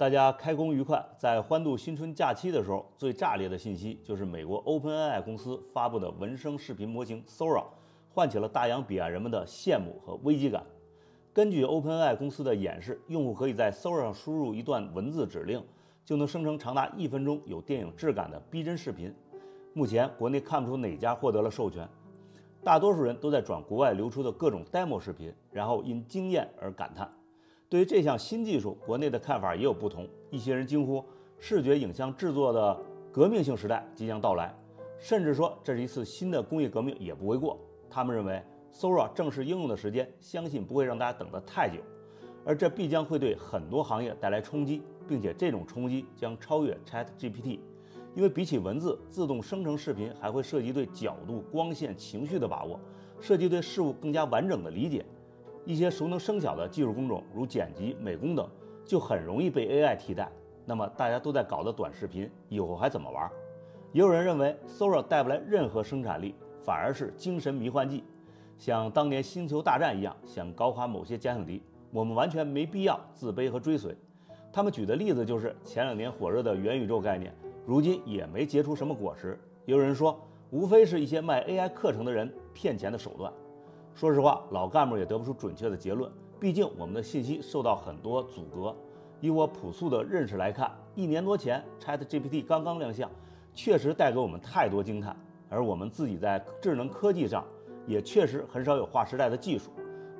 大家开工愉快！在欢度新春假期的时候，最炸裂的信息就是美国 OpenAI 公司发布的文生视频模型 Sora，唤起了大洋彼岸人们的羡慕和危机感。根据 OpenAI 公司的演示，用户可以在 Sora 上输入一段文字指令，就能生成长达一分钟、有电影质感的逼真视频。目前国内看不出哪家获得了授权，大多数人都在转国外流出的各种 demo 视频，然后因惊艳而感叹。对于这项新技术，国内的看法也有不同。一些人惊呼视觉影像制作的革命性时代即将到来，甚至说这是一次新的工业革命也不为过。他们认为 Sora 正式应用的时间，相信不会让大家等得太久，而这必将会对很多行业带来冲击，并且这种冲击将超越 ChatGPT，因为比起文字，自动生成视频还会涉及对角度、光线、情绪的把握，涉及对事物更加完整的理解。一些熟能生巧的技术工种，如剪辑、美工等，就很容易被 AI 替代。那么大家都在搞的短视频，以后还怎么玩？也有人认为，Sora 带不来任何生产力，反而是精神迷幻剂，像当年《星球大战》一样，想搞垮某些假想敌。我们完全没必要自卑和追随。他们举的例子就是前两年火热的元宇宙概念，如今也没结出什么果实。也有人说，无非是一些卖 AI 课程的人骗钱的手段。说实话，老干部也得不出准确的结论。毕竟我们的信息受到很多阻隔。以我朴素的认识来看，一年多前 ChatGPT 刚刚亮相，确实带给我们太多惊叹。而我们自己在智能科技上，也确实很少有划时代的技术。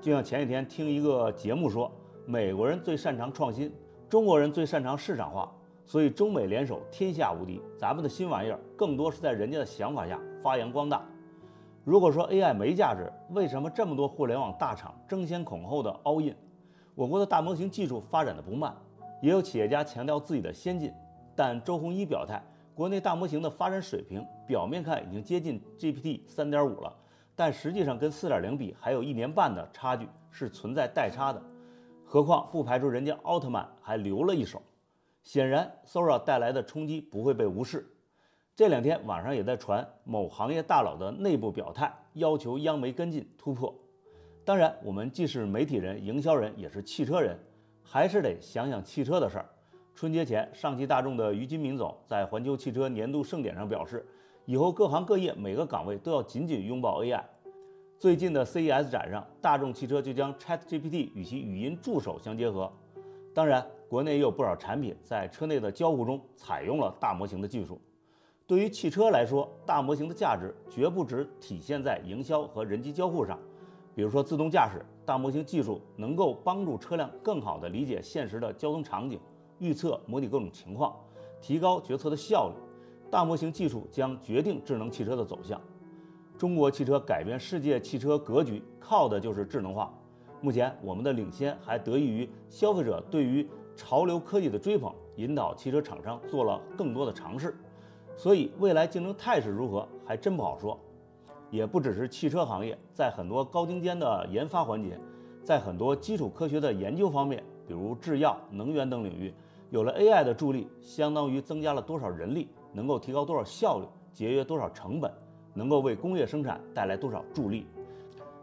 就像前几天听一个节目说，美国人最擅长创新，中国人最擅长市场化，所以中美联手天下无敌。咱们的新玩意儿，更多是在人家的想法下发扬光大。如果说 AI 没价值，为什么这么多互联网大厂争先恐后的 all in？我国的大模型技术发展的不慢，也有企业家强调自己的先进。但周鸿祎表态，国内大模型的发展水平表面看已经接近 GPT 3.5了，但实际上跟4.0比还有一年半的差距，是存在代差的。何况不排除人家奥特曼还留了一手。显然，Sora 带来的冲击不会被无视。这两天网上也在传某行业大佬的内部表态，要求央媒跟进突破。当然，我们既是媒体人、营销人，也是汽车人，还是得想想汽车的事儿。春节前，上汽大众的于金明总在环球汽车年度盛典上表示，以后各行各业每个岗位都要紧紧拥抱 AI。最近的 CES 展上，大众汽车就将 ChatGPT 与其语音助手相结合。当然，国内也有不少产品在车内的交互中采用了大模型的技术。对于汽车来说，大模型的价值绝不只体现在营销和人机交互上。比如说自动驾驶，大模型技术能够帮助车辆更好地理解现实的交通场景，预测模拟各种情况，提高决策的效率。大模型技术将决定智能汽车的走向。中国汽车改变世界汽车格局，靠的就是智能化。目前我们的领先还得益于消费者对于潮流科技的追捧，引导汽车厂商做了更多的尝试。所以未来竞争态势如何还真不好说，也不只是汽车行业，在很多高精尖的研发环节，在很多基础科学的研究方面，比如制药、能源等领域，有了 AI 的助力，相当于增加了多少人力，能够提高多少效率，节约多少成本，能够为工业生产带来多少助力。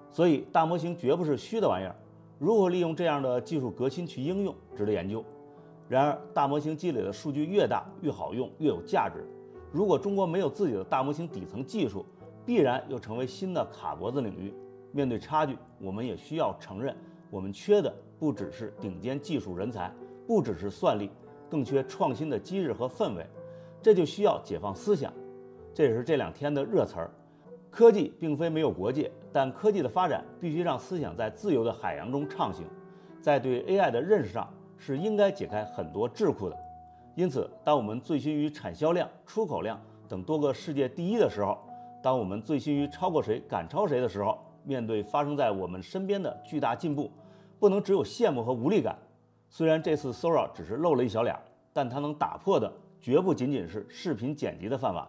所以大模型绝不是虚的玩意儿，如何利用这样的技术革新去应用，值得研究。然而，大模型积累的数据越大，越好用，越有价值。如果中国没有自己的大模型底层技术，必然又成为新的卡脖子领域。面对差距，我们也需要承认，我们缺的不只是顶尖技术人才，不只是算力，更缺创新的机制和氛围。这就需要解放思想，这也是这两天的热词儿。科技并非没有国界，但科技的发展必须让思想在自由的海洋中畅行。在对 AI 的认识上，是应该解开很多桎梏的。因此，当我们醉心于产销量、出口量等多个世界第一的时候，当我们醉心于超过谁、赶超谁的时候，面对发生在我们身边的巨大进步，不能只有羡慕和无力感。虽然这次 Sora 只是露了一小脸，但它能打破的绝不仅仅是视频剪辑的饭碗。